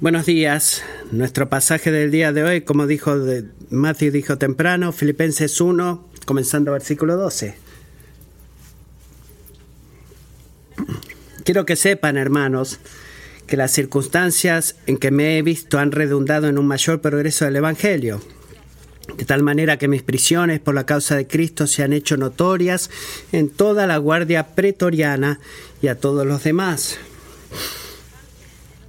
Buenos días. Nuestro pasaje del día de hoy, como dijo de, Matthew dijo temprano, Filipenses 1, comenzando versículo 12. Quiero que sepan, hermanos, que las circunstancias en que me he visto han redundado en un mayor progreso del Evangelio, de tal manera que mis prisiones por la causa de Cristo se han hecho notorias en toda la guardia pretoriana y a todos los demás.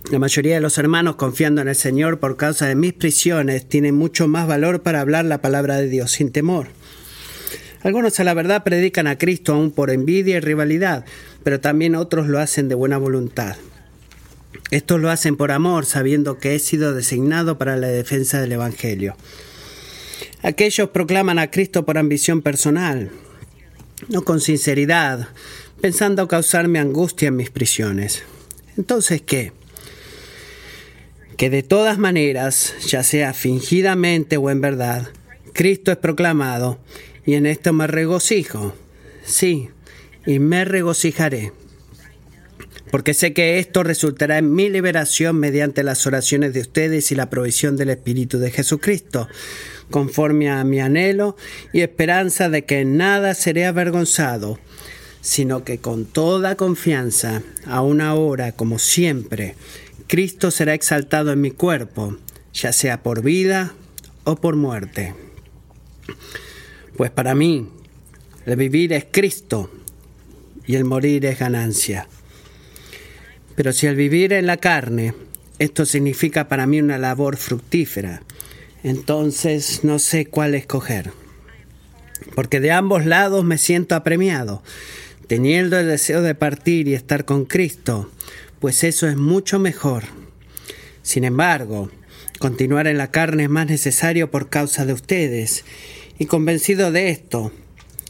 La mayoría de los hermanos, confiando en el Señor por causa de mis prisiones, tienen mucho más valor para hablar la palabra de Dios sin temor. Algunos a la verdad predican a Cristo aún por envidia y rivalidad, pero también otros lo hacen de buena voluntad. Estos lo hacen por amor, sabiendo que he sido designado para la defensa del Evangelio. Aquellos proclaman a Cristo por ambición personal, no con sinceridad, pensando causarme angustia en mis prisiones. Entonces, ¿qué? Que de todas maneras, ya sea fingidamente o en verdad, Cristo es proclamado, y en esto me regocijo. Sí, y me regocijaré. Porque sé que esto resultará en mi liberación mediante las oraciones de ustedes y la provisión del Espíritu de Jesucristo, conforme a mi anhelo y esperanza de que en nada seré avergonzado, sino que con toda confianza, aún ahora como siempre, Cristo será exaltado en mi cuerpo, ya sea por vida o por muerte. Pues para mí, el vivir es Cristo y el morir es ganancia. Pero si el vivir en la carne, esto significa para mí una labor fructífera, entonces no sé cuál escoger. Porque de ambos lados me siento apremiado, teniendo el deseo de partir y estar con Cristo, pues eso es mucho mejor. Sin embargo, continuar en la carne es más necesario por causa de ustedes, y convencido de esto,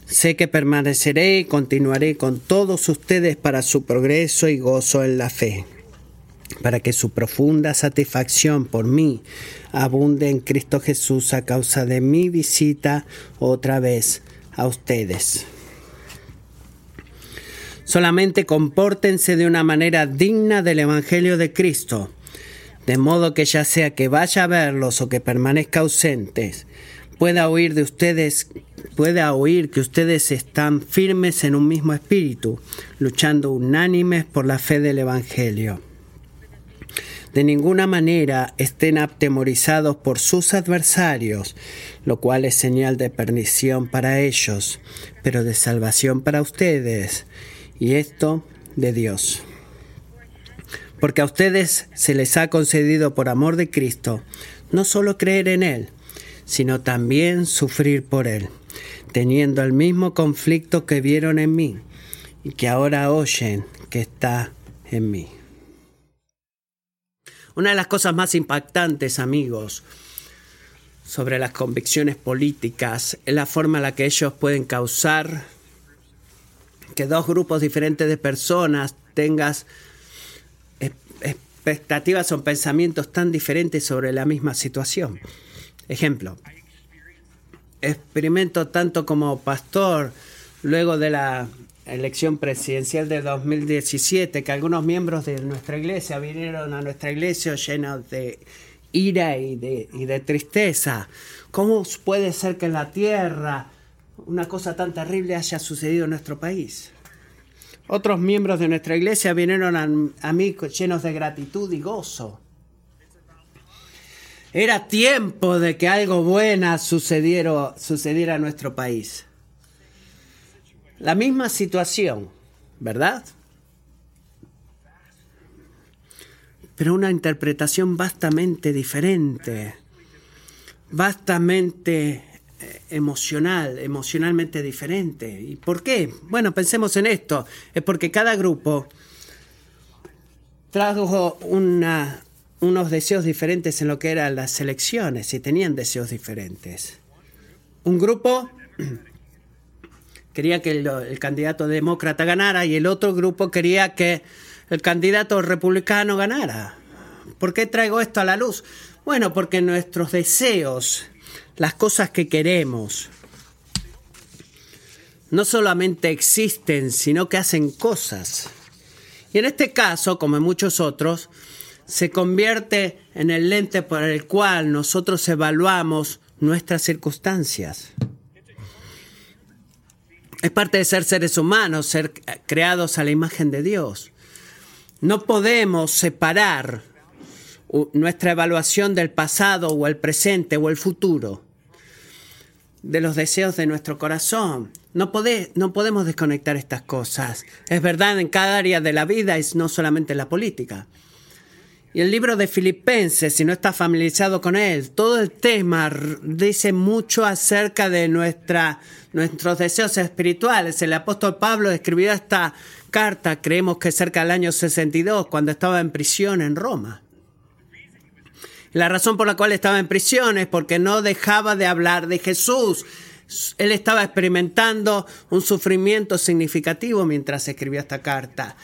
sé que permaneceré y continuaré con todos ustedes para su progreso y gozo en la fe, para que su profunda satisfacción por mí abunde en Cristo Jesús a causa de mi visita otra vez a ustedes. Solamente compórtense de una manera digna del Evangelio de Cristo, de modo que ya sea que vaya a verlos o que permanezca ausentes, pueda oír de ustedes, pueda oír que ustedes están firmes en un mismo espíritu, luchando unánimes por la fe del Evangelio. De ninguna manera estén atemorizados por sus adversarios, lo cual es señal de perdición para ellos, pero de salvación para ustedes y esto de Dios. Porque a ustedes se les ha concedido por amor de Cristo no solo creer en Él, sino también sufrir por Él, teniendo el mismo conflicto que vieron en mí y que ahora oyen que está en mí. Una de las cosas más impactantes, amigos, sobre las convicciones políticas es la forma en la que ellos pueden causar que dos grupos diferentes de personas tengas expectativas o pensamientos tan diferentes sobre la misma situación. Ejemplo, experimento tanto como pastor luego de la elección presidencial de 2017 que algunos miembros de nuestra iglesia vinieron a nuestra iglesia llenos de ira y de, y de tristeza. ¿Cómo puede ser que en la tierra una cosa tan terrible haya sucedido en nuestro país. Otros miembros de nuestra iglesia vinieron a, mí llenos de gratitud y gozo. Era tiempo de que algo bueno sucediera, sucediera en nuestro país. La misma situación, ¿verdad? Pero una interpretación vastamente diferente, vastamente emocional, emocionalmente diferente. ¿Y por qué? Bueno, pensemos en esto. Es porque cada grupo trajo una, unos deseos diferentes en lo que eran las elecciones y tenían deseos diferentes. Un grupo quería que el, candidato demócrata ganara y el otro grupo quería que el candidato republicano ganara. ¿Por qué traigo esto a la luz? Bueno, porque nuestros deseos las cosas que queremos no solamente existen, sino que hacen cosas. Y en este caso, como en muchos otros, se convierte en el lente por el cual nosotros evaluamos nuestras circunstancias. Es parte de ser seres humanos, ser creados a la imagen de Dios. No podemos separar nuestra evaluación del pasado o el presente o el futuro de los deseos de nuestro corazón. No, no podemos desconectar estas cosas. Es verdad en cada área de la vida y no solamente en la política. Y el libro de Filipenses, si no está familiarizado con él, todo el tema dice mucho acerca de nuestra, nuestros deseos espirituales. El apóstol Pablo escribió esta carta, creemos que cerca del año 62, cuando estaba en prisión en Roma. La razón por la cual estaba en prisión es porque no dejaba de hablar de Jesús. Él estaba experimentando un sufrimiento significativo mientras escribió esta carta.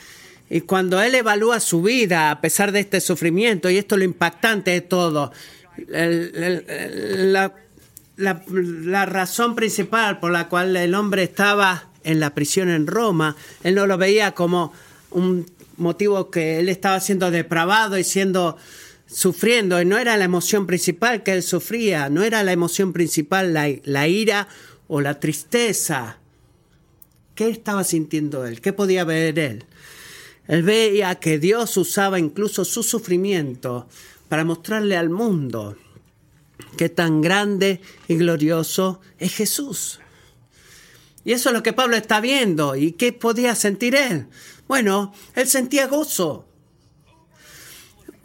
Y cuando él evalúa su vida a pesar de este sufrimiento, y esto es lo impactante de todo, la, razón principal por la cual el hombre estaba en la prisión en Roma, él no lo veía como un motivo que él estaba siendo depravado y siendo sufriendo, y no era la emoción principal que él sufría, no era la emoción principal la, la ira o la tristeza. ¿Qué estaba sintiendo él? ¿Qué podía ver él? Él veía que Dios usaba incluso su sufrimiento para mostrarle al mundo que tan grande y glorioso es Jesús. Y eso es lo que Pablo está viendo. ¿Y qué podía sentir él? Bueno, él sentía gozo.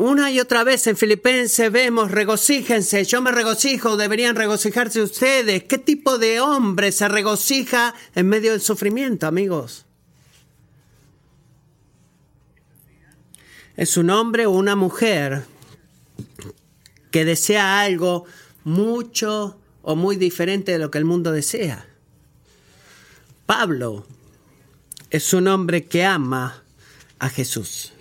Una y otra vez en Filipenses vemos, regocíjense, yo me regocijo, deberían regocijarse ustedes. ¿Qué tipo de hombre se regocija en medio del sufrimiento, amigos? es un hombre o una mujer que desea algo mucho o muy diferente de lo que el mundo desea. Pablo es un hombre que ama a Jesús.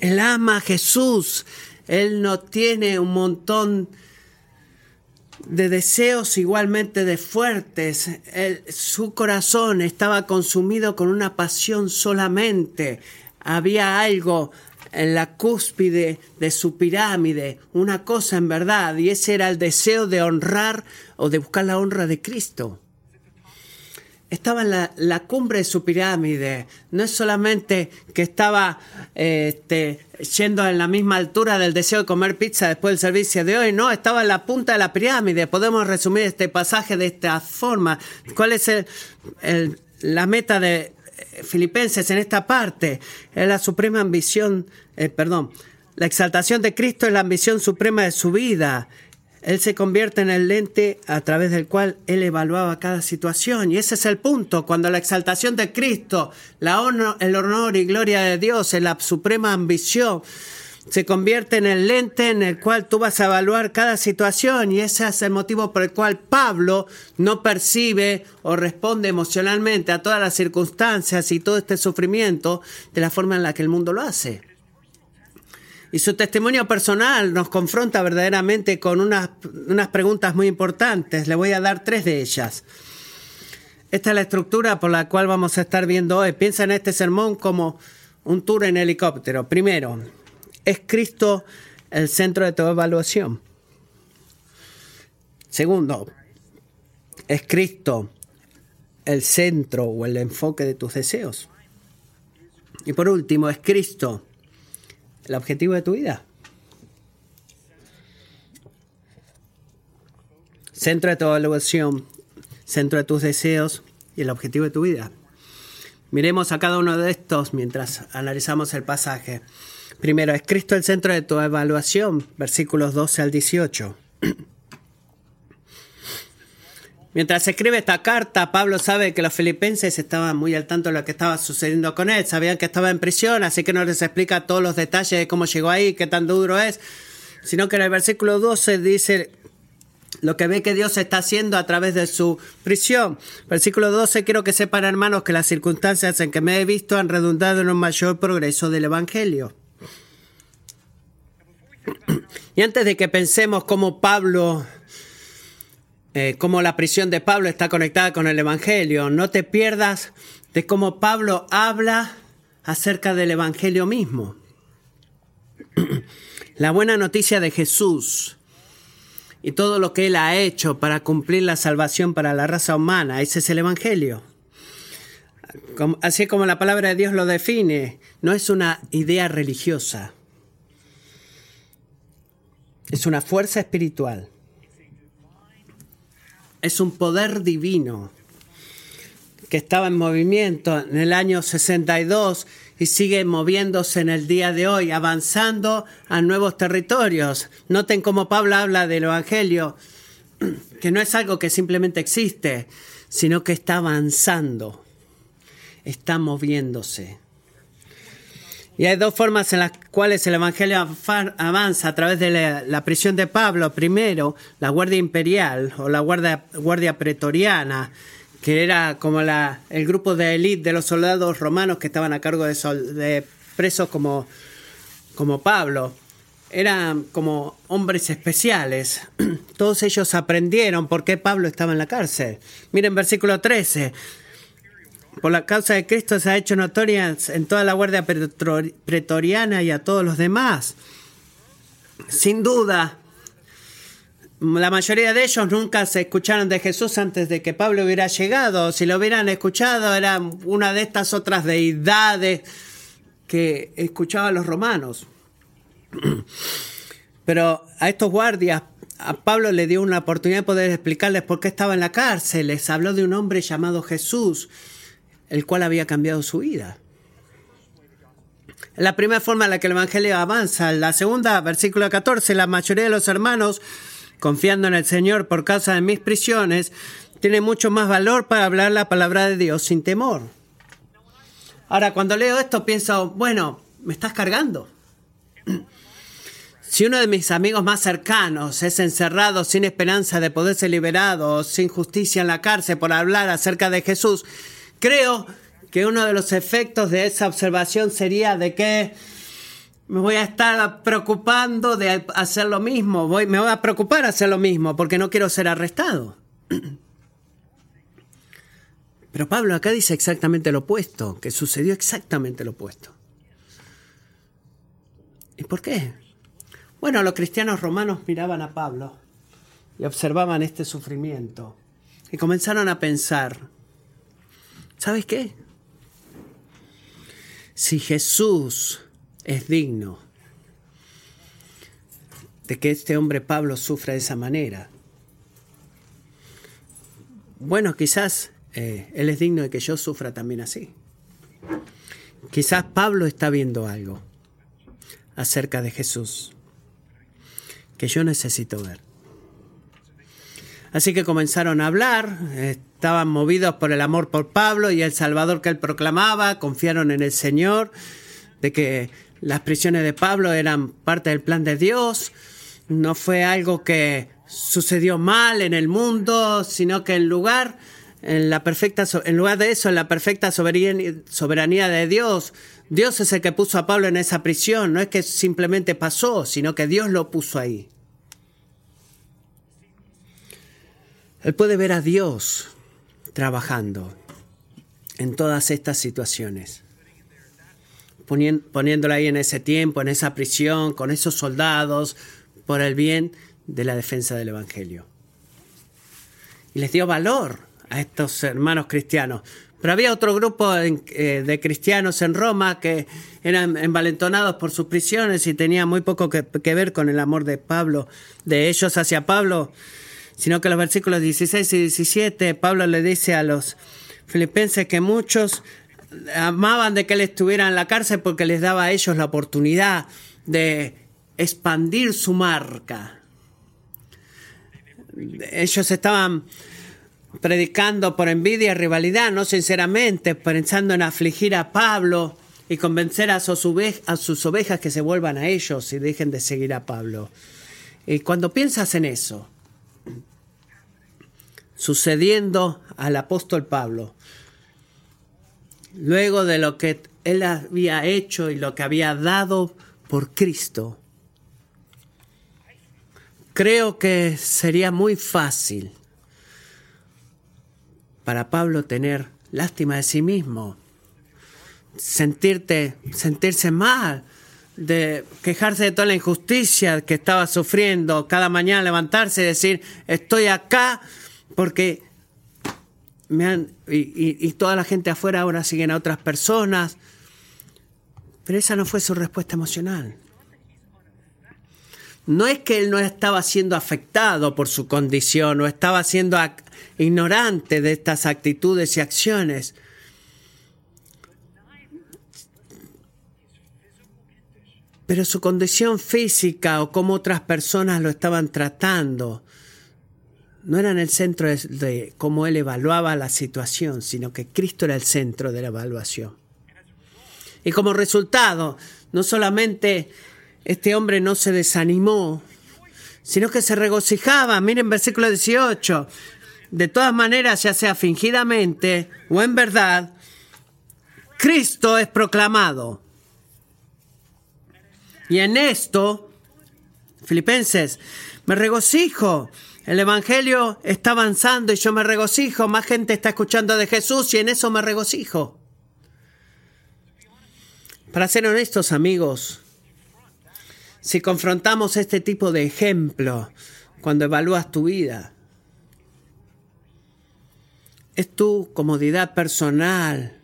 Él ama a Jesús. Él no tiene un montón de deseos igualmente de fuertes. su corazón estaba consumido con una pasión solamente había algo en la cúspide de su pirámide, una cosa en verdad, y ese era el deseo de honrar o de buscar la honra de Cristo. Estaba en la, cumbre de su pirámide, no es solamente que estaba este, yendo en la misma altura del deseo de comer pizza después del servicio de hoy, no, estaba en la punta de la pirámide. Podemos resumir este pasaje de esta forma. ¿Cuál es la meta de, Filipenses en esta parte es la suprema ambición, eh, perdón, la exaltación de Cristo es la ambición suprema de su vida. Él se convierte en el lente a través del cual él evaluaba cada situación. Y ese es el punto, cuando la exaltación de Cristo, la honor, el honor y gloria de Dios la suprema ambición se convierte en el lente en el cual tú vas a evaluar cada situación y ese es el motivo por el cual Pablo no percibe o responde emocionalmente a todas las circunstancias y todo este sufrimiento de la forma en la que el mundo lo hace. Y su testimonio personal nos confronta verdaderamente con unas, unas preguntas muy importantes. Le voy a dar tres de ellas. Esta es la estructura por la cual vamos a estar viendo hoy. Piensa en este sermón como un tour en helicóptero. Primero, ¿Es Cristo el centro de tu evaluación? Segundo, ¿es Cristo el centro o el enfoque de tus deseos? Y por último, ¿es Cristo el objetivo de tu vida? Centro de tu evaluación, centro de tus deseos y el objetivo de tu vida. Miremos a cada uno de estos mientras analizamos el pasaje. Primero, es Cristo el centro de tu evaluación, versículos 12 al 18. Mientras escribe esta carta, Pablo sabe que los filipenses estaban muy al tanto de lo que estaba sucediendo con él, sabían que estaba en prisión, así que no les explica todos los detalles de cómo llegó ahí, qué tan duro es, sino que en el versículo 12 dice lo que ve que Dios está haciendo a través de su prisión. Versículo 12, quiero que sepan hermanos que las circunstancias en que me he visto han redundado en un mayor progreso del Evangelio. Y antes de que pensemos cómo Pablo, eh, cómo la prisión de Pablo está conectada con el Evangelio, no te pierdas de cómo Pablo habla acerca del Evangelio mismo. La buena noticia de Jesús y todo lo que Él ha hecho para cumplir la salvación para la raza humana, ese es el Evangelio. Así como la palabra de Dios lo define, no es una idea religiosa, es una fuerza espiritual, es un poder divino que estaba en movimiento en el año 62 y sigue moviéndose en el día de hoy, avanzando a nuevos territorios. Noten cómo Pablo habla del Evangelio, que no es algo que simplemente existe, sino que está avanzando, está moviéndose. Y hay dos formas en las cuales el Evangelio avanza a través de la, prisión de Pablo. Primero, la Guardia Imperial o la Guardia, Pretoriana, que era como el grupo de élite de los soldados romanos que estaban a cargo de, de presos como, como Pablo. Eran como hombres especiales. Todos ellos aprendieron por qué Pablo estaba en la cárcel. Miren versículo 13 por la causa de Cristo se ha hecho notoria en toda la guardia pretoriana y a todos los demás. Sin duda, la mayoría de ellos nunca se escucharon de Jesús antes de que Pablo hubiera llegado. Si lo hubieran escuchado, era una de estas otras deidades que escuchaban los romanos. Pero a estos guardias, a Pablo le dio una oportunidad de poder explicarles por qué estaba en la cárcel. Les habló de un hombre llamado Jesús el cual había cambiado su vida. La primera forma en la que el Evangelio avanza. La segunda, versículo 14, la mayoría de los hermanos, confiando en el Señor por causa de mis prisiones, tiene mucho más valor para hablar la palabra de Dios sin temor. Ahora, cuando leo esto, pienso, bueno, me estás cargando. Si uno de mis amigos más cercanos es encerrado sin esperanza de poder ser liberado, sin justicia en la cárcel por hablar acerca de Jesús, Creo que uno de los efectos de esa observación sería de que me voy a estar preocupando de hacer lo mismo, voy, me voy a preocupar hacer lo mismo porque no quiero ser arrestado. Pero Pablo acá dice exactamente lo opuesto, que sucedió exactamente lo opuesto. ¿Y por qué? Bueno, los cristianos romanos miraban a Pablo y observaban este sufrimiento y comenzaron a pensar, ¿Sabes qué? Si Jesús es digno de que este hombre Pablo sufra de esa manera, bueno, quizás eh, Él es digno de que yo sufra también así. Quizás Pablo está viendo algo acerca de Jesús que yo necesito ver. Así que comenzaron a hablar, estaban movidos por el amor por Pablo y el Salvador que él proclamaba, confiaron en el Señor, de que las prisiones de Pablo eran parte del plan de Dios, no fue algo que sucedió mal en el mundo, sino que en lugar, en, la perfecta, en lugar de eso, en la perfecta soberanía de Dios, Dios es el que puso a Pablo en esa prisión, no es que simplemente pasó, sino que Dios lo puso ahí. Él puede ver a Dios trabajando en todas estas situaciones, poniéndola ahí en ese tiempo, en esa prisión, con esos soldados, por el bien de la defensa del Evangelio. Y les dio valor a estos hermanos cristianos. Pero había otro grupo eh, de cristianos en Roma que eran envalentonados por sus prisiones y tenían muy poco que, que ver con el amor de Pablo, de ellos hacia Pablo sino que los versículos 16 y 17, Pablo le dice a los filipenses que muchos amaban de que él estuviera en la cárcel porque les daba a ellos la oportunidad de expandir su marca. Ellos estaban predicando por envidia y rivalidad, no sinceramente, pensando en afligir a Pablo y convencer a sus, a sus ovejas que se vuelvan a ellos y dejen de seguir a Pablo. Y cuando piensas en eso, sucediendo al apóstol Pablo, luego de lo que él había hecho y lo que había dado por Cristo, creo que sería muy fácil para Pablo tener lástima de sí mismo, sentirte, sentirse mal de quejarse de toda la injusticia que estaba sufriendo, cada mañana levantarse y decir, estoy acá porque me han, y, toda la gente afuera ahora siguen a otras personas. Pero esa no fue su respuesta emocional. No es que él no estaba siendo afectado por su condición o estaba siendo ignorante de estas actitudes y acciones. Pero su condición física o cómo otras personas lo estaban tratando no era en el centro de, cómo él evaluaba la situación, sino que Cristo era el centro de la evaluación. Y como resultado, no solamente este hombre no se desanimó, sino que se regocijaba. Miren versículo 18. De todas maneras, ya sea fingidamente o en verdad, Cristo es proclamado. Y en esto, Filipenses, me regocijo. El Evangelio está avanzando y yo me regocijo. Más gente está escuchando de Jesús y en eso me regocijo. Para ser honestos amigos, si confrontamos este tipo de ejemplo cuando evalúas tu vida, es tu comodidad personal,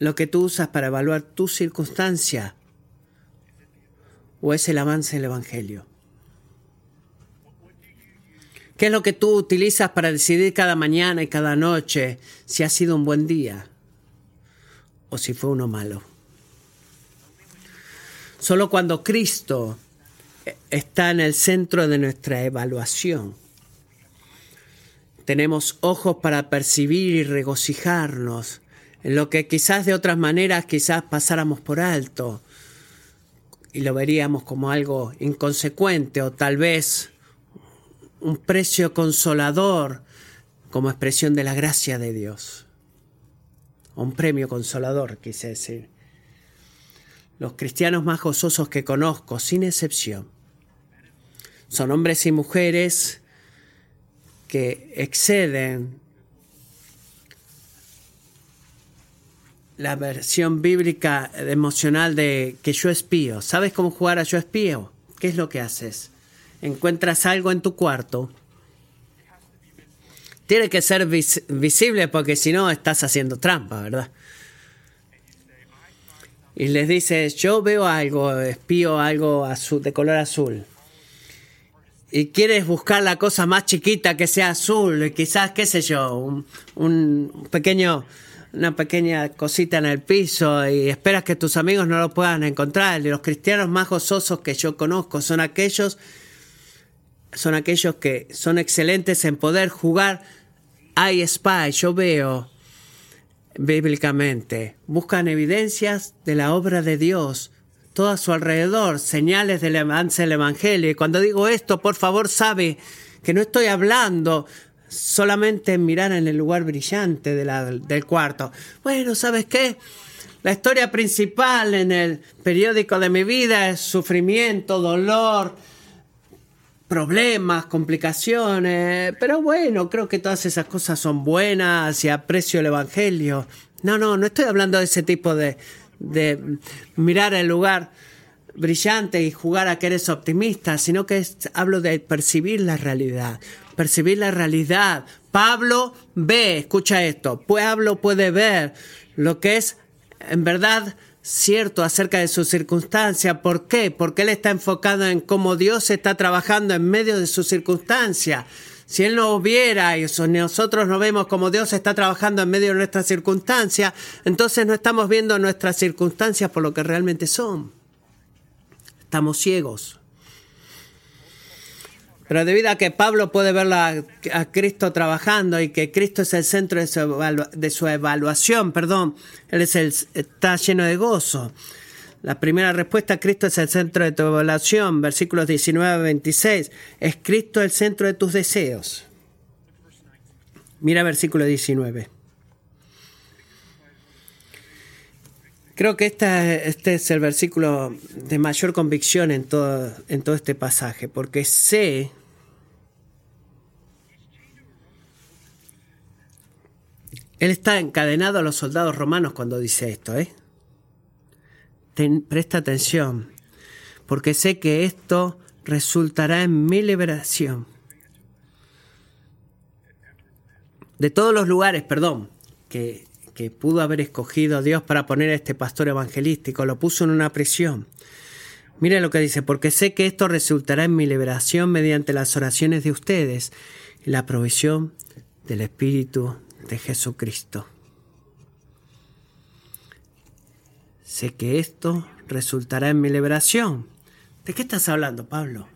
lo que tú usas para evaluar tu circunstancia o es el avance del Evangelio? ¿Qué es lo que tú utilizas para decidir cada mañana y cada noche si ha sido un buen día o si fue uno malo? Solo cuando Cristo está en el centro de nuestra evaluación, tenemos ojos para percibir y regocijarnos en lo que quizás de otras maneras quizás pasáramos por alto y lo veríamos como algo inconsecuente o tal vez un precio consolador como expresión de la gracia de Dios. Un premio consolador, quise decir. Los cristianos más gozosos que conozco, sin excepción, son hombres y mujeres que exceden la versión bíblica emocional de que yo espío. ¿Sabes cómo jugar a yo espío? ¿Qué es lo que haces? Encuentras algo en tu cuarto. Tiene que ser visible porque si no estás haciendo trampa, ¿verdad? Y les dices, yo veo algo, espío algo azul, de color azul. Y quieres buscar la cosa más chiquita que sea azul, quizás, qué sé yo, un, pequeño una pequeña cosita en el piso y esperas que tus amigos no lo puedan encontrar. Y los cristianos más gozosos que yo conozco son aquellos, son aquellos que son excelentes en poder jugar I spy, yo veo bíblicamente. Buscan evidencias de la obra de Dios todo a su alrededor, señales del avance del Evangelio. Y cuando digo esto, por favor, sabe que no estoy hablando solamente mirar en el lugar brillante del cuarto. Bueno, ¿sabes qué? La historia principal en el periódico de mi vida es sufrimiento, dolor, problemas, complicaciones, pero bueno, creo que todas esas cosas son buenas y aprecio el Evangelio. No, no, no estoy hablando de ese tipo de, de mirar el lugar brillante y jugar a que eres optimista, sino que hablo de percibir la realidad percibir la realidad. Pablo ve, escucha esto, Pablo puede ver lo que es en verdad cierto acerca de su circunstancia. ¿Por qué? Porque él está enfocado en cómo Dios está trabajando en medio de su circunstancia. Si Él no viera y nosotros no vemos cómo Dios está trabajando en medio de nuestra circunstancia, entonces no estamos viendo nuestras circunstancias por lo que realmente son. Estamos ciegos. Pero debido a que Pablo puede ver a, Cristo trabajando y que Cristo es el centro de su, evaluación, perdón, Él está lleno de gozo. La primera respuesta, Cristo es el centro de tu evaluación, versículos 19 a 26. Es Cristo el centro de tus deseos. Mira versículo 19. Creo que este es el versículo de mayor convicción en todo, en todo este pasaje, porque sé Él está encadenado a los soldados romanos cuando dice esto, ¿eh? presta atención, porque sé que esto resultará en mi liberación. De todos los lugares, perdón, que, que pudo haber escogido Dios para poner a este pastor evangelístico, lo puso en una prisión. Mire lo que dice, porque sé que esto resultará en mi liberación mediante las oraciones de ustedes y la provisión del Espíritu de Jesucristo. Sé que esto resultará en mi liberación. ¿De qué estás hablando, Pablo?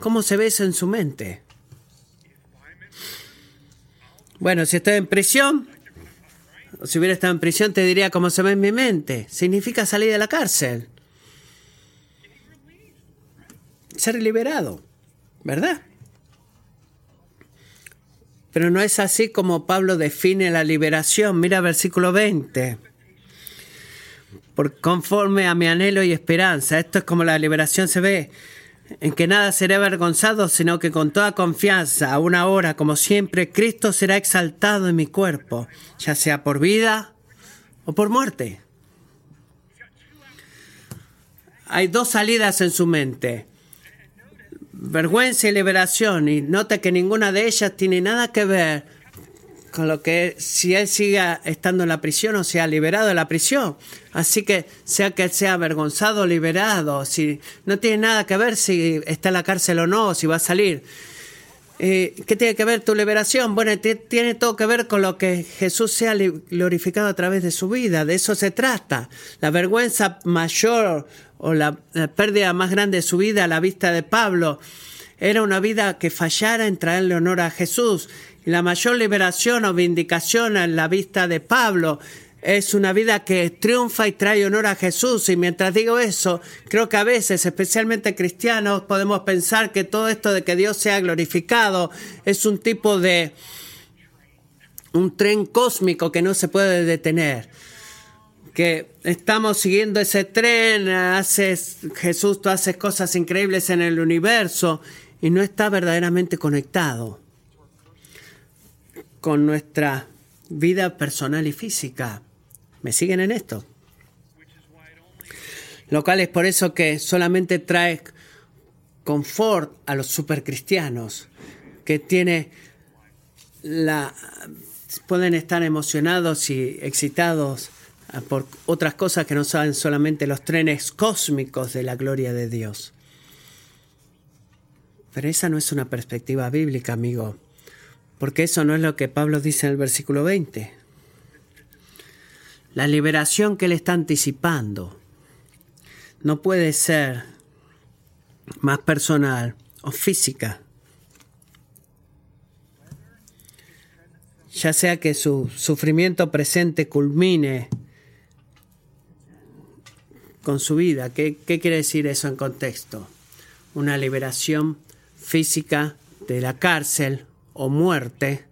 ¿Cómo se ve eso en su mente? Bueno, si estoy en prisión, o si hubiera estado en prisión, te diría cómo se ve en mi mente. Significa salir de la cárcel. Ser liberado, ¿verdad? Pero no es así como Pablo define la liberación. Mira versículo 20 por conforme a mi anhelo y esperanza. Esto es como la liberación se ve, en que nada será avergonzado, sino que con toda confianza, a una hora, como siempre, Cristo será exaltado en mi cuerpo, ya sea por vida o por muerte. Hay dos salidas en su mente, vergüenza y liberación, y nota que ninguna de ellas tiene nada que ver con lo que si él siga estando en la prisión o sea liberado de la prisión. Así que sea que sea avergonzado o liberado, si no tiene nada que ver si está en la cárcel o no, si va a salir. Eh, ¿Qué tiene que ver tu liberación? Bueno, tiene todo que ver con lo que Jesús sea glorificado a través de su vida. De eso se trata. La vergüenza mayor o la, pérdida más grande de su vida a la vista de Pablo era una vida que fallara en traerle honor a Jesús la mayor liberación o vindicación en la vista de Pablo es una vida que triunfa y trae honor a Jesús. Y mientras digo eso, creo que a veces, especialmente cristianos, podemos pensar que todo esto de que Dios sea glorificado es un tipo de un tren cósmico que no se puede detener. Que estamos siguiendo ese tren, haces, Jesús, tú haces cosas increíbles en el universo y no está verdaderamente conectado con nuestra vida personal y física. ¿Me siguen en esto? Lo cual es por eso que solamente trae confort a los supercristianos, que tiene la pueden estar emocionados y excitados por otras cosas que no saben solamente los trenes cósmicos de la gloria de Dios. Pero esa no es una perspectiva bíblica, amigo porque eso no es lo que Pablo dice en el versículo 20. La liberación que él está anticipando no puede ser más personal o física. Ya sea que su sufrimiento presente culmine con su vida. ¿Qué, ¿Qué, quiere decir eso en contexto? Una liberación física de la cárcel o muerte,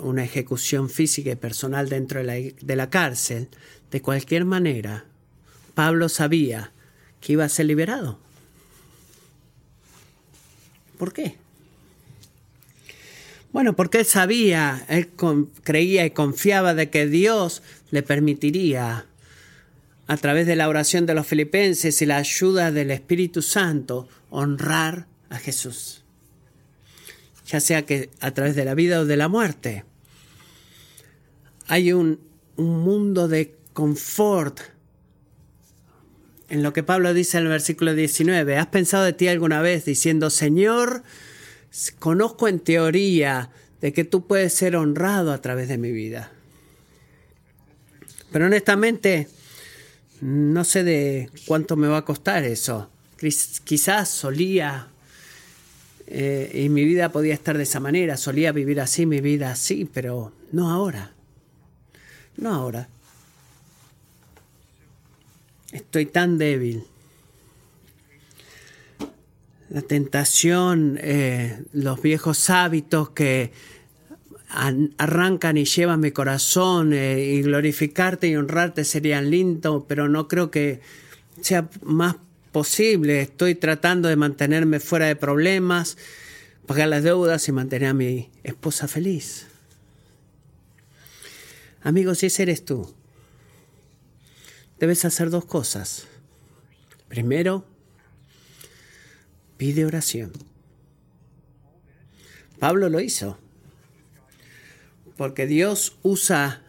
una ejecución física y personal dentro de la, de la cárcel, de cualquier manera, Pablo sabía que iba a ser liberado. ¿Por qué? Bueno, porque él sabía, él creía y confiaba de que Dios le permitiría, a través de la oración de los filipenses y la ayuda del Espíritu Santo, honrar a Jesús ya sea que a través de la vida o de la muerte. Hay un, mundo de confort en lo que Pablo dice en el versículo 19. ¿Has pensado de ti alguna vez diciendo, Señor, conozco en teoría de que tú puedes ser honrado a través de mi vida? Pero honestamente, no sé de cuánto me va a costar eso. Quizás solía eh, y mi vida podía estar de esa manera, solía vivir así, mi vida así, pero no ahora. No ahora. Estoy tan débil. La tentación, eh, los viejos hábitos que arrancan y llevan mi corazón eh, y glorificarte y honrarte serían lindos, pero no creo que sea más posible. Estoy tratando de mantenerme fuera de problemas, pagar las deudas y mantener a mi esposa feliz. Amigos, si ese eres tú, debes hacer dos cosas. Primero, pide oración. Pablo lo hizo. Porque Dios usa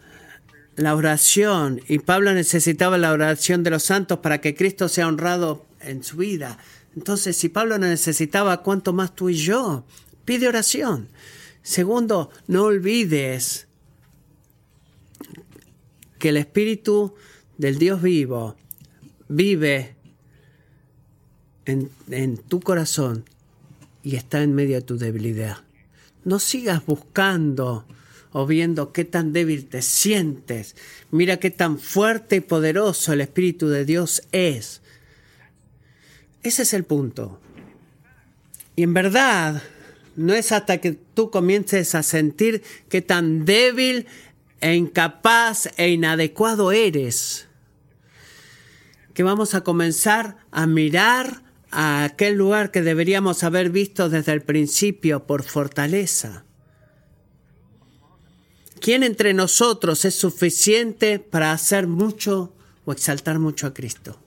la oración y Pablo necesitaba la oración de los santos para que Cristo sea honrado en su vida. Entonces, si Pablo no necesitaba, ¿cuánto más tú y yo? Pide oración. Segundo, no olvides que el Espíritu del Dios vivo vive en, tu corazón y está en medio de tu debilidad. No sigas buscando o viendo qué tan débil te sientes. Mira qué tan fuerte y poderoso el Espíritu de Dios es. Ese es el punto. Y en verdad, no es hasta que tú comiences a sentir qué tan débil e incapaz e inadecuado eres que vamos a comenzar a mirar a aquel lugar que deberíamos haber visto desde el principio por fortaleza. ¿Quién entre nosotros es suficiente para hacer mucho o exaltar mucho a Cristo?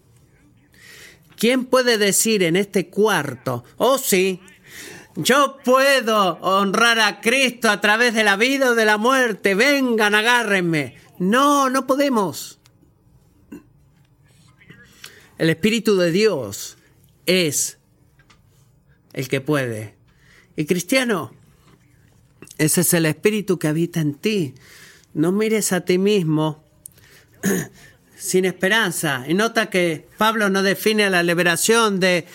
¿Quién puede decir en este cuarto, oh sí, yo puedo honrar a Cristo a través de la vida o de la muerte, vengan, agárrenme? No, no podemos. El Espíritu de Dios es el que puede. Y cristiano, ese es el Espíritu que habita en ti. No mires a ti mismo sin esperanza. Y nota que Pablo no define la liberación de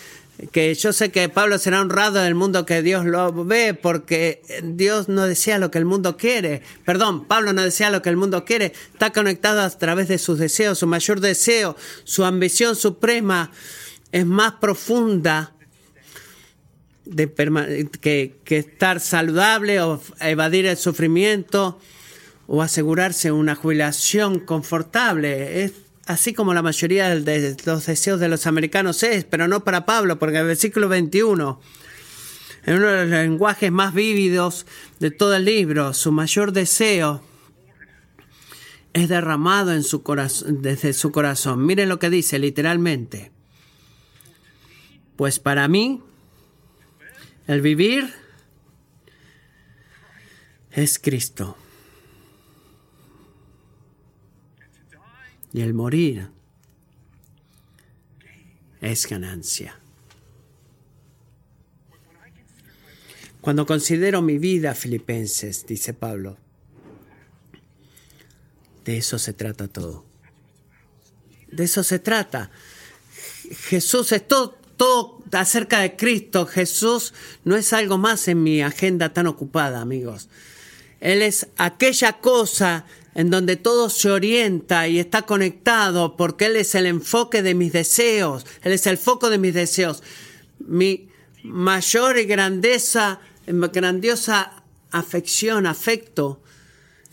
que yo sé que Pablo será honrado en el mundo que Dios lo ve, porque Dios no desea lo que el mundo quiere. Perdón, Pablo no desea lo que el mundo quiere. Está conectado a través de sus deseos, su mayor deseo, su ambición suprema es más profunda que, estar saludable o evadir el sufrimiento o asegurarse una jubilación confortable. Es así como la mayoría de los deseos de los americanos es, pero no para Pablo, porque el versículo 21, en uno de los lenguajes más vívidos de todo el libro, su mayor deseo es derramado en su corazón, desde su corazón. Miren lo que dice literalmente. Pues para mí, el vivir es Cristo. Y el morir es ganancia. Cuando considero mi vida, filipenses, dice Pablo, de eso se trata todo. De eso se trata. Jesús es todo, todo acerca de Cristo, Jesús no es algo más en mi agenda tan ocupada, amigos. Él es aquella cosa en donde todo se orienta y está conectado, porque Él es el enfoque de mis deseos, Él es el foco de mis deseos. Mi mayor y grandeza, grandiosa afección, afecto,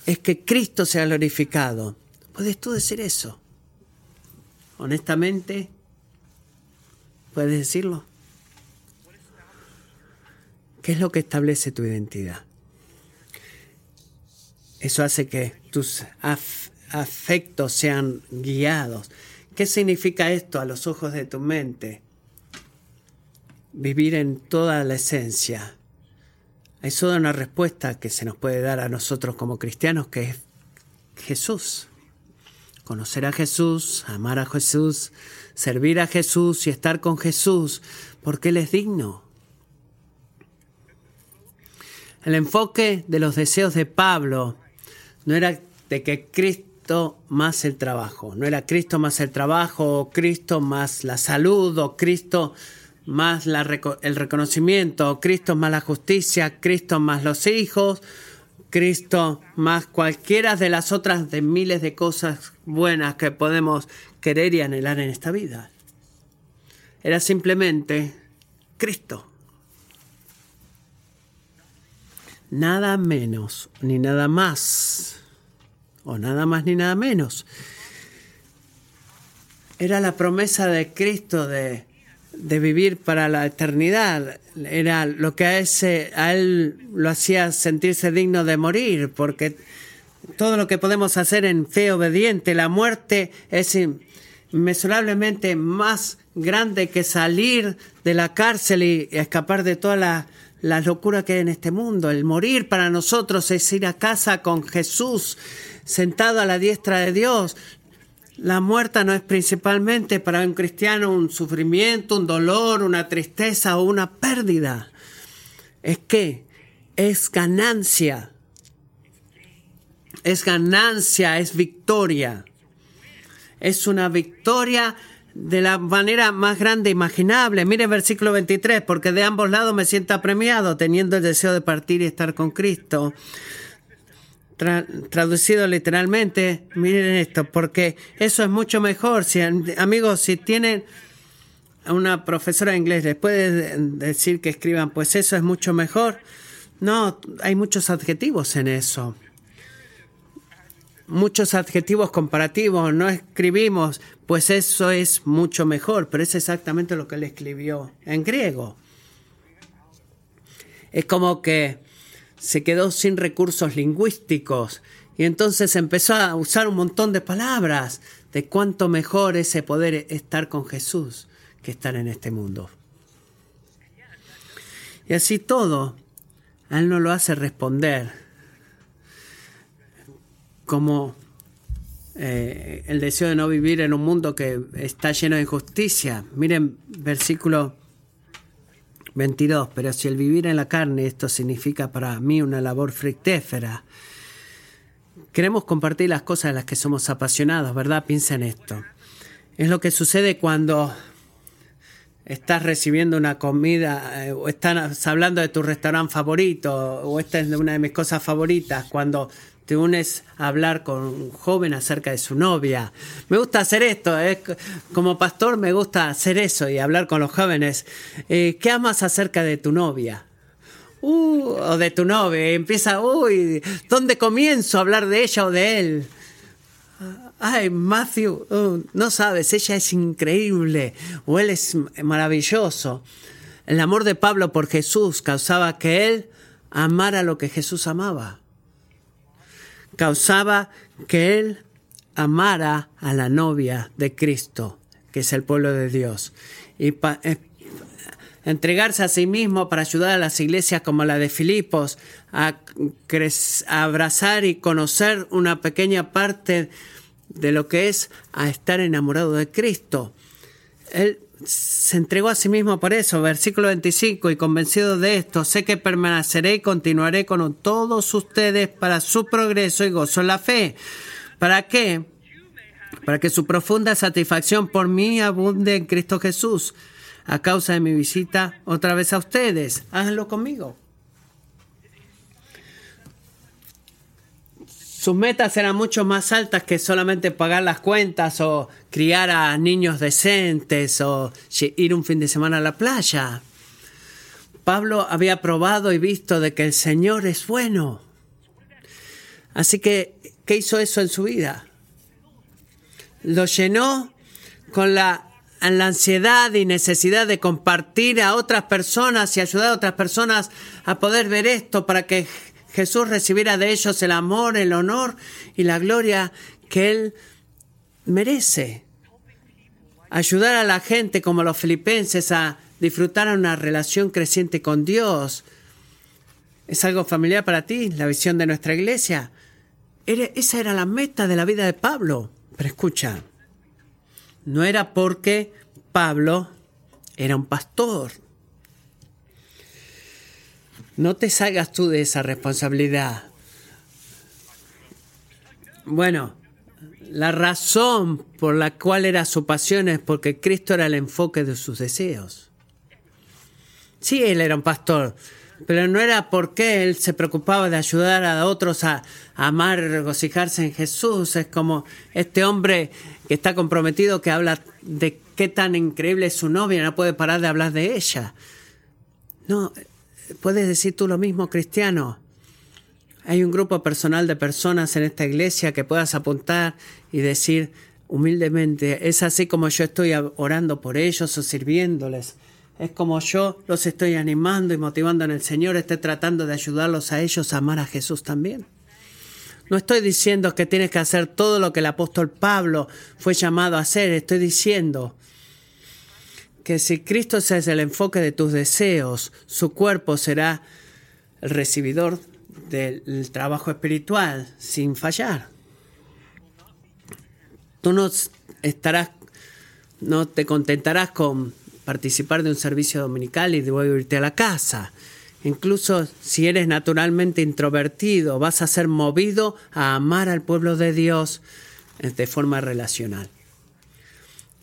es que Cristo sea glorificado. ¿Puedes tú decir eso? Honestamente, ¿Puedes decirlo? ¿Qué es lo que establece tu identidad? Eso hace que tus afectos sean guiados. ¿Qué significa esto a los ojos de tu mente? Vivir en toda la esencia. Hay solo una respuesta que se nos puede dar a nosotros como cristianos, que es Jesús. Conocer a Jesús, amar a Jesús, servir a Jesús y estar con Jesús, porque Él es digno. El enfoque de los deseos de Pablo no era de que Cristo más el trabajo, no era Cristo más el trabajo, o Cristo más la salud, o Cristo más el reconocimiento, o Cristo más la justicia, Cristo más los hijos, Cristo más cualquiera de las otras de miles de cosas buenas que podemos querer y anhelar en esta vida. Era simplemente Cristo. Nada menos ni nada más. O nada más ni nada menos. Era la promesa de Cristo de, de vivir para la eternidad. Era lo que a, ese, a él lo hacía sentirse digno de morir, porque todo lo que podemos hacer en fe obediente. La muerte es inmesurablemente más grande que salir de la cárcel y escapar de toda la, la locura que hay en este mundo. El morir para nosotros es ir a casa con Jesús sentado a la diestra de Dios. La muerte no es principalmente para un cristiano un sufrimiento, un dolor, una tristeza o una pérdida. Es que es ganancia. Es ganancia, es victoria. Es una victoria de la manera más grande imaginable. Mire el versículo 23, porque de ambos lados me siento apremiado, teniendo el deseo de partir y estar con Cristo. Traducido literalmente, miren esto, porque eso es mucho mejor. Si, amigos, si tienen una profesora de inglés, les puede decir que escriban, pues eso es mucho mejor. No, hay muchos adjetivos en eso muchos adjetivos comparativos, no escribimos, pues eso es mucho mejor, pero es exactamente lo que él escribió en griego. Es como que se quedó sin recursos lingüísticos y entonces empezó a usar un montón de palabras de cuánto mejor ese poder estar con Jesús que estar en este mundo. Y así todo, él no lo hace responder como eh, el deseo de no vivir en un mundo que está lleno de injusticia. Miren versículo 22, pero si el vivir en la carne, esto significa para mí una labor fructífera. Queremos compartir las cosas de las que somos apasionados, ¿verdad? Piensa en esto. Es lo que sucede cuando estás recibiendo una comida eh, o estás hablando de tu restaurante favorito o esta es una de mis cosas favoritas, cuando te unes a hablar con un joven acerca de su novia. Me gusta hacer esto, ¿eh? como pastor me gusta hacer eso y hablar con los jóvenes. Eh, ¿Qué amas acerca de tu novia? Uh, o de tu novia. empieza, uy, ¿dónde comienzo a hablar de ella o de él? Ay, Matthew, uh, no sabes, ella es increíble o él es maravilloso. El amor de Pablo por Jesús causaba que él amara lo que Jesús amaba causaba que él amara a la novia de Cristo, que es el pueblo de Dios, y eh, entregarse a sí mismo para ayudar a las iglesias como la de Filipos a, abrazar y conocer una pequeña parte de lo que es a estar enamorado de Cristo. Se entregó a sí mismo por eso. Versículo 25, y convencido de esto, sé que permaneceré y continuaré con todos ustedes para su progreso y gozo en la fe. ¿Para qué? Para que su profunda satisfacción por mí abunde en Cristo Jesús, a causa de mi visita otra vez a ustedes. Háganlo conmigo. Sus metas eran mucho más altas que solamente pagar las cuentas o criar a niños decentes o ir un fin de semana a la playa. Pablo había probado y visto de que el Señor es bueno. Así que, ¿qué hizo eso en su vida? Lo llenó con la, la ansiedad y necesidad de compartir a otras personas y ayudar a otras personas a poder ver esto para que Jesús recibiera de ellos el amor, el honor y la gloria que Él merece. Ayudar a la gente como los filipenses a disfrutar una relación creciente con Dios. ¿Es algo familiar para ti, la visión de nuestra iglesia? Esa era la meta de la vida de Pablo. Pero escucha, no era porque Pablo era un pastor. No te salgas tú de esa responsabilidad. Bueno, la razón por la cual era su pasión es porque Cristo era el enfoque de sus deseos. Sí, él era un pastor, pero no era porque él se preocupaba de ayudar a otros a, amar y regocijarse en Jesús. Es como este hombre que está comprometido que habla de qué tan increíble es su novia, no puede parar de hablar de ella. No, puedes decir tú lo mismo, cristiano. Hay un grupo personal de personas en esta iglesia que puedas apuntar y decir humildemente, es así como yo estoy orando por ellos o sirviéndoles. Es como yo los estoy animando y motivando en el Señor, estoy tratando de ayudarlos a ellos a amar a Jesús también. No estoy diciendo que tienes que hacer todo lo que el apóstol Pablo fue llamado a hacer. Estoy diciendo que si Cristo es el enfoque de tus deseos, su cuerpo será el recibidor del trabajo espiritual sin fallar. Tú no estarás, no te contentarás con participar de un servicio dominical y luego irte a la casa. Incluso si eres naturalmente introvertido, vas a ser movido a amar al pueblo de Dios de forma relacional.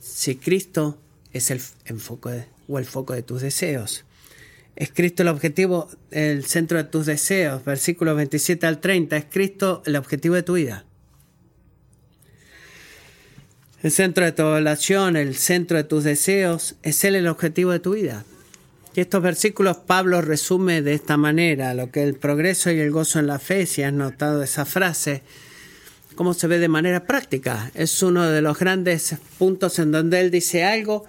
Si Cristo es el enfoque o el foco de tus deseos. Es Cristo el objetivo, el centro de tus deseos. Versículos 27 al 30. Es Cristo el objetivo de tu vida. El centro de tu oración, el centro de tus deseos, es Él el objetivo de tu vida. Y estos versículos Pablo resume de esta manera lo que el progreso y el gozo en la fe, si has notado esa frase, cómo se ve de manera práctica. Es uno de los grandes puntos en donde él dice algo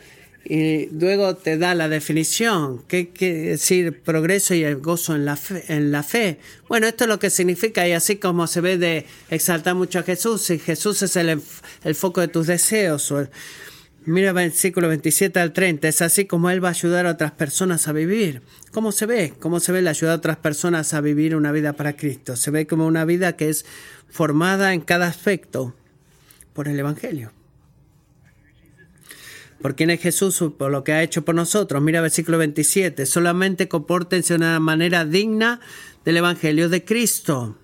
y luego te da la definición. ¿Qué quiere decir progreso y el gozo en la, fe, en la fe? Bueno, esto es lo que significa y así como se ve de exaltar mucho a Jesús, y Jesús es el, el foco de tus deseos. O Mira versículo 27 al 30, es así como Él va a ayudar a otras personas a vivir. ¿Cómo se ve? ¿Cómo se ve la ayuda a otras personas a vivir una vida para Cristo? Se ve como una vida que es formada en cada aspecto por el Evangelio. ¿Por quién es Jesús? Por lo que ha hecho por nosotros. Mira versículo 27. Solamente compórtense de una manera digna del Evangelio de Cristo.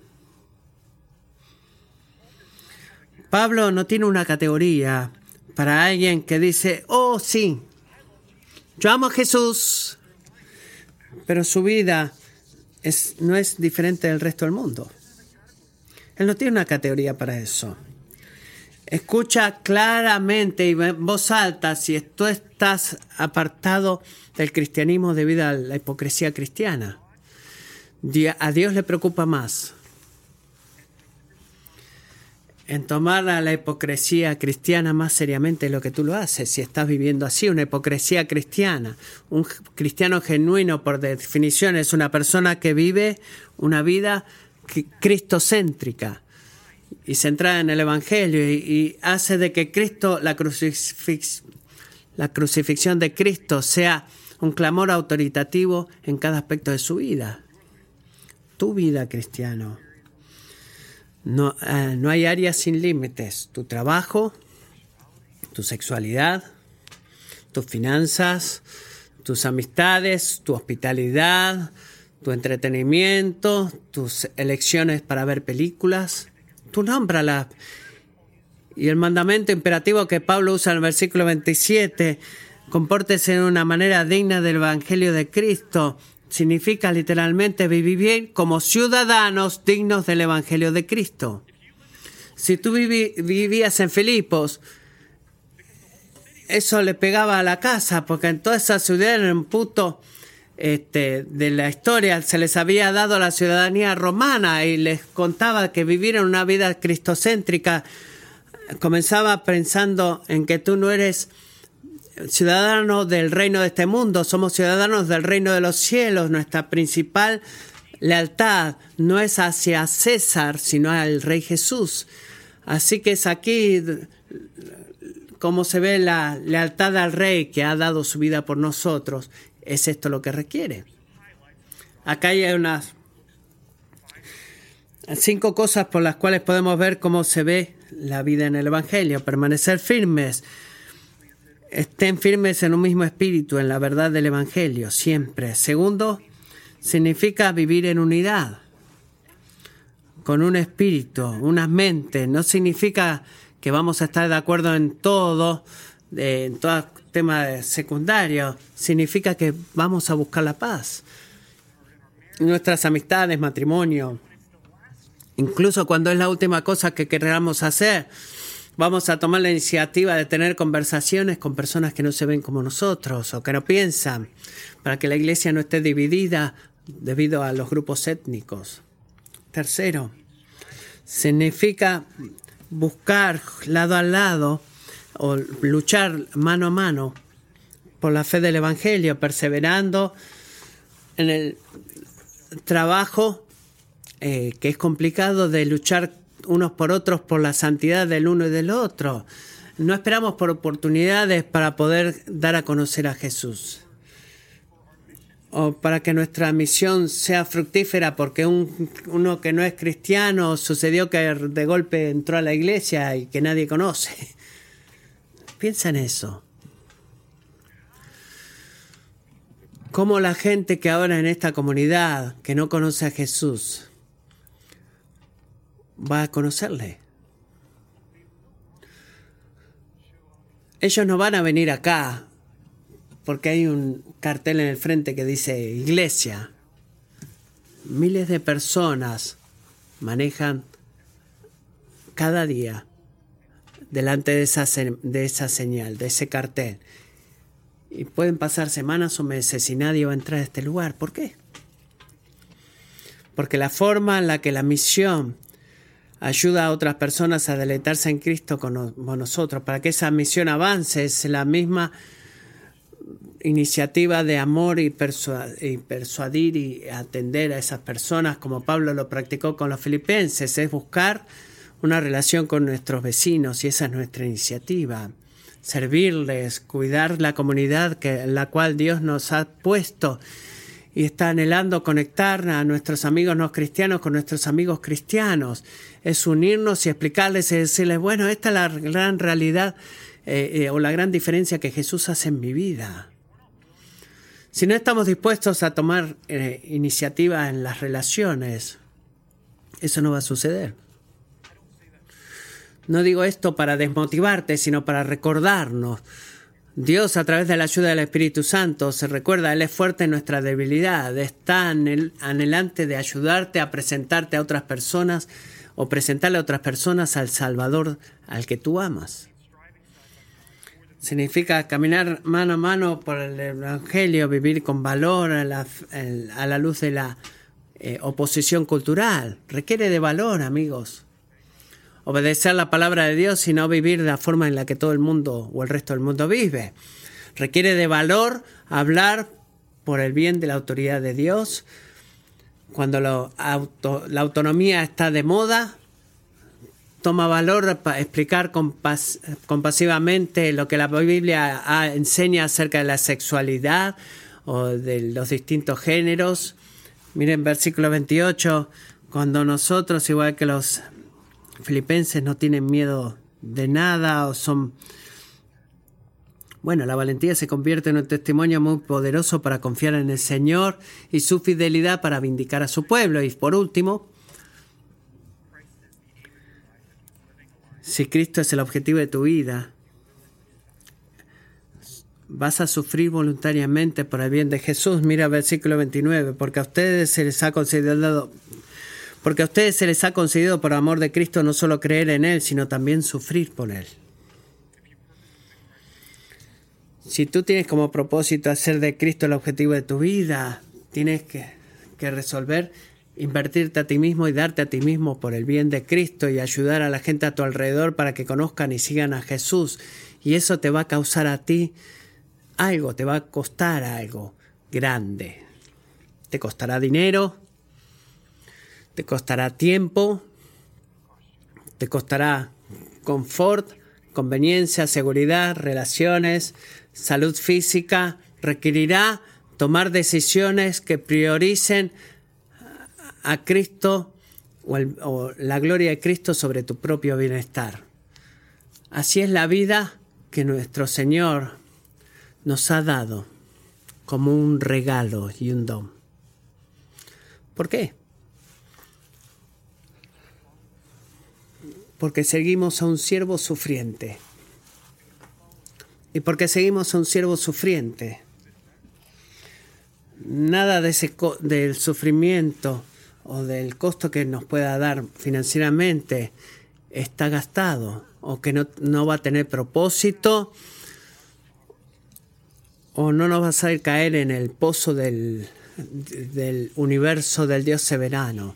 Pablo no tiene una categoría para alguien que dice, oh sí, yo amo a Jesús, pero su vida es, no es diferente del resto del mundo. Él no tiene una categoría para eso. Escucha claramente y en voz alta si tú estás apartado del cristianismo debido a la hipocresía cristiana. A Dios le preocupa más en tomar a la hipocresía cristiana más seriamente lo que tú lo haces, si estás viviendo así, una hipocresía cristiana. Un cristiano genuino, por definición, es una persona que vive una vida cristocéntrica y centrada en el Evangelio y, hace de que Cristo, la, la crucifixión de Cristo, sea un clamor autoritativo en cada aspecto de su vida. Tu vida, cristiano no, eh, no hay áreas sin límites. Tu trabajo, tu sexualidad, tus finanzas, tus amistades, tu hospitalidad, tu entretenimiento, tus elecciones para ver películas. Tú nómbralas. Y el mandamiento imperativo que Pablo usa en el versículo 27, compórtese de una manera digna del Evangelio de Cristo, significa literalmente vivir bien como ciudadanos dignos del Evangelio de Cristo. Si tú vivías en Filipos, eso le pegaba a la casa, porque en toda esa ciudad, en un punto este, de la historia, se les había dado la ciudadanía romana y les contaba que vivieron una vida cristocéntrica. Comenzaba pensando en que tú no eres ciudadanos del reino de este mundo, somos ciudadanos del reino de los cielos. Nuestra principal lealtad no es hacia César, sino al Rey Jesús. Así que es aquí como se ve la lealtad al Rey que ha dado su vida por nosotros. Es esto lo que requiere. Acá hay unas cinco cosas por las cuales podemos ver cómo se ve la vida en el Evangelio. Permanecer firmes, estén firmes en un mismo espíritu, en la verdad del Evangelio, siempre. Segundo, significa vivir en unidad, con un espíritu, una mente. No significa que vamos a estar de acuerdo en todo, en todo tema secundario. Significa que vamos a buscar la paz. Nuestras amistades, matrimonio, incluso cuando es la última cosa que queramos hacer, Vamos a tomar la iniciativa de tener conversaciones con personas que no se ven como nosotros o que no piensan, para que la iglesia no esté dividida debido a los grupos étnicos. Tercero, significa buscar lado a lado o luchar mano a mano por la fe del Evangelio, perseverando en el trabajo eh, que es complicado de luchar unos por otros por la santidad del uno y del otro. No esperamos por oportunidades para poder dar a conocer a Jesús. O para que nuestra misión sea fructífera porque un, uno que no es cristiano sucedió que de golpe entró a la iglesia y que nadie conoce. Piensa en eso. cómo la gente que ahora en esta comunidad, que no conoce a Jesús, va a conocerle. Ellos no van a venir acá porque hay un cartel en el frente que dice iglesia. Miles de personas manejan cada día delante de esa, de esa señal, de ese cartel. Y pueden pasar semanas o meses y nadie va a entrar a este lugar. ¿Por qué? Porque la forma en la que la misión ayuda a otras personas a deleitarse en Cristo con nosotros, para que esa misión avance, es la misma iniciativa de amor y, y, persuadir y atender a esas personas como Pablo lo practicó con los filipenses, es buscar una relación con nuestros vecinos y esa es nuestra iniciativa. Servirles, cuidar la comunidad que, en la cual Dios nos ha puesto y está anhelando conectar a nuestros amigos no cristianos con nuestros amigos cristianos. Es unirnos y explicarles y decirles, bueno, esta es la gran realidad eh, eh, o la gran diferencia que Jesús hace en mi vida. Si no estamos dispuestos a tomar eh, iniciativa en las relaciones, eso no va a suceder. No digo esto para desmotivarte, sino para recordarnos. Dios, a través de la ayuda del Espíritu Santo, se recuerda, Él es fuerte en nuestra debilidad, está anhelante de ayudarte a presentarte a otras personas o presentarle a otras personas al Salvador al que tú amas. Significa caminar mano a mano por el Evangelio, vivir con valor a la, luz de la eh, oposición cultural. Requiere de valor, amigos obedecer la palabra de Dios y no vivir de la forma en la que todo el mundo o el resto del mundo vive. Requiere de valor hablar por el bien de la autoridad de Dios. Cuando la autonomía está de moda, toma valor para explicar compasivamente lo que la Biblia enseña acerca de la sexualidad o de los distintos géneros. Miren versículo 28, cuando nosotros, igual que los filipenses no tienen miedo de nada o son... Bueno, la valentía se convierte en un testimonio muy poderoso para confiar en el Señor y su fidelidad para vindicar a su pueblo. Y por último, si Cristo es el objetivo de tu vida, vas a sufrir voluntariamente por el bien de Jesús. Mira versículo 29, porque a ustedes se les ha considerado porque a ustedes se les ha concedido por amor de Cristo no solo creer en Él, sino también sufrir por Él. Si tú tienes como propósito hacer de Cristo el objetivo de tu vida, tienes que, que resolver invertirte a ti mismo y darte a ti mismo por el bien de Cristo y ayudar a la gente a tu alrededor para que conozcan y sigan a Jesús. Y eso te va a causar a ti algo, te va a costar algo grande. Te costará dinero, te costará tiempo, te costará confort, conveniencia, seguridad, relaciones, salud física, requerirá tomar decisiones que prioricen a Cristo o, la gloria de Cristo sobre tu propio bienestar. Así es la vida que nuestro Señor nos ha dado como un regalo y un don. ¿Por qué? Porque seguimos a un siervo sufriente. ¿Y porque seguimos a un siervo sufriente? Nada de ese del sufrimiento o del costo que nos pueda dar financieramente está gastado o que no, no va a tener propósito o no nos va a hacer caer en el pozo del, del universo del Dios soberano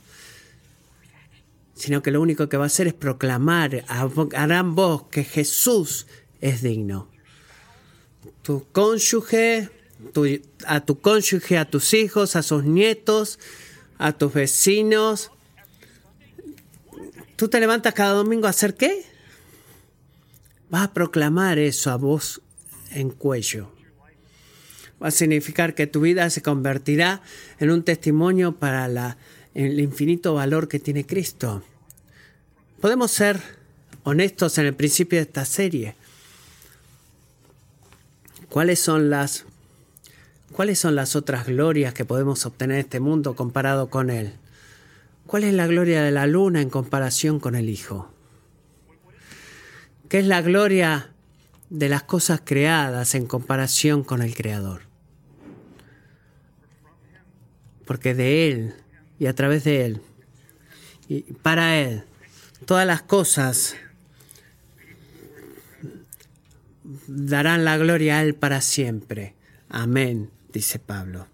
sino que lo único que va a hacer es proclamar, harán voz que Jesús es digno. Tu cónyuge, a tu cónyuge, a tus hijos, a sus nietos, a tus vecinos, ¿Tú te levantas cada domingo a hacer qué? Vas a proclamar eso a voz en cuello. Va a significar que tu vida se convertirá en un testimonio para la, el infinito valor que tiene Cristo. Podemos ser honestos en el principio de esta serie. ¿Cuáles son las cuáles son las otras glorias que podemos obtener en este mundo comparado con él? ¿Cuál es la gloria de la luna en comparación con el Hijo? ¿Qué es la gloria de las cosas creadas en comparación con el Creador? Porque de Él y a través de Él y para Él, todas las cosas darán la gloria a Él para siempre. Amén, dice Pablo.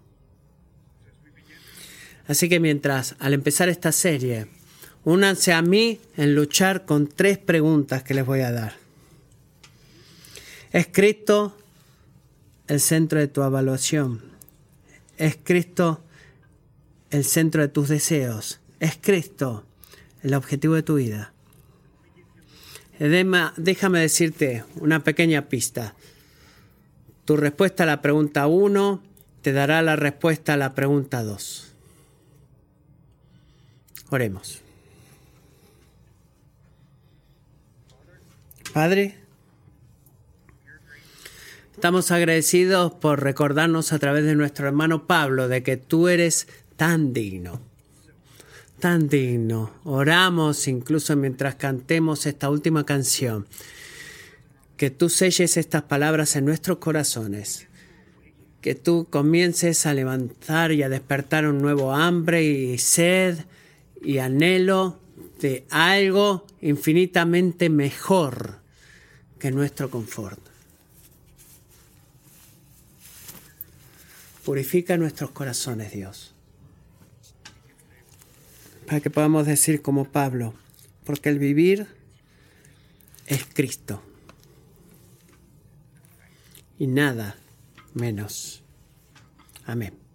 Así que mientras, al empezar esta serie, únanse a mí en luchar con tres preguntas que les voy a dar. ¿Es Cristo el centro de tu evaluación? ¿Es Cristo el centro de tus deseos? ¿Es Cristo el objetivo de tu vida? Edema, déjame decirte una pequeña pista. Tu respuesta a la pregunta 1 te dará la respuesta a la pregunta 2. Oremos. Padre, estamos agradecidos por recordarnos a través de nuestro hermano Pablo de que tú eres tan digno, tan digno. Oramos incluso mientras cantemos esta última canción, que tú selles estas palabras en nuestros corazones que tú comiences a levantar y a despertar un nuevo hambre y sed y anhelo de algo infinitamente mejor que nuestro confort. Purifica nuestros corazones, Dios, para que podamos decir como Pablo, porque el vivir es Cristo y nada menos. Amén.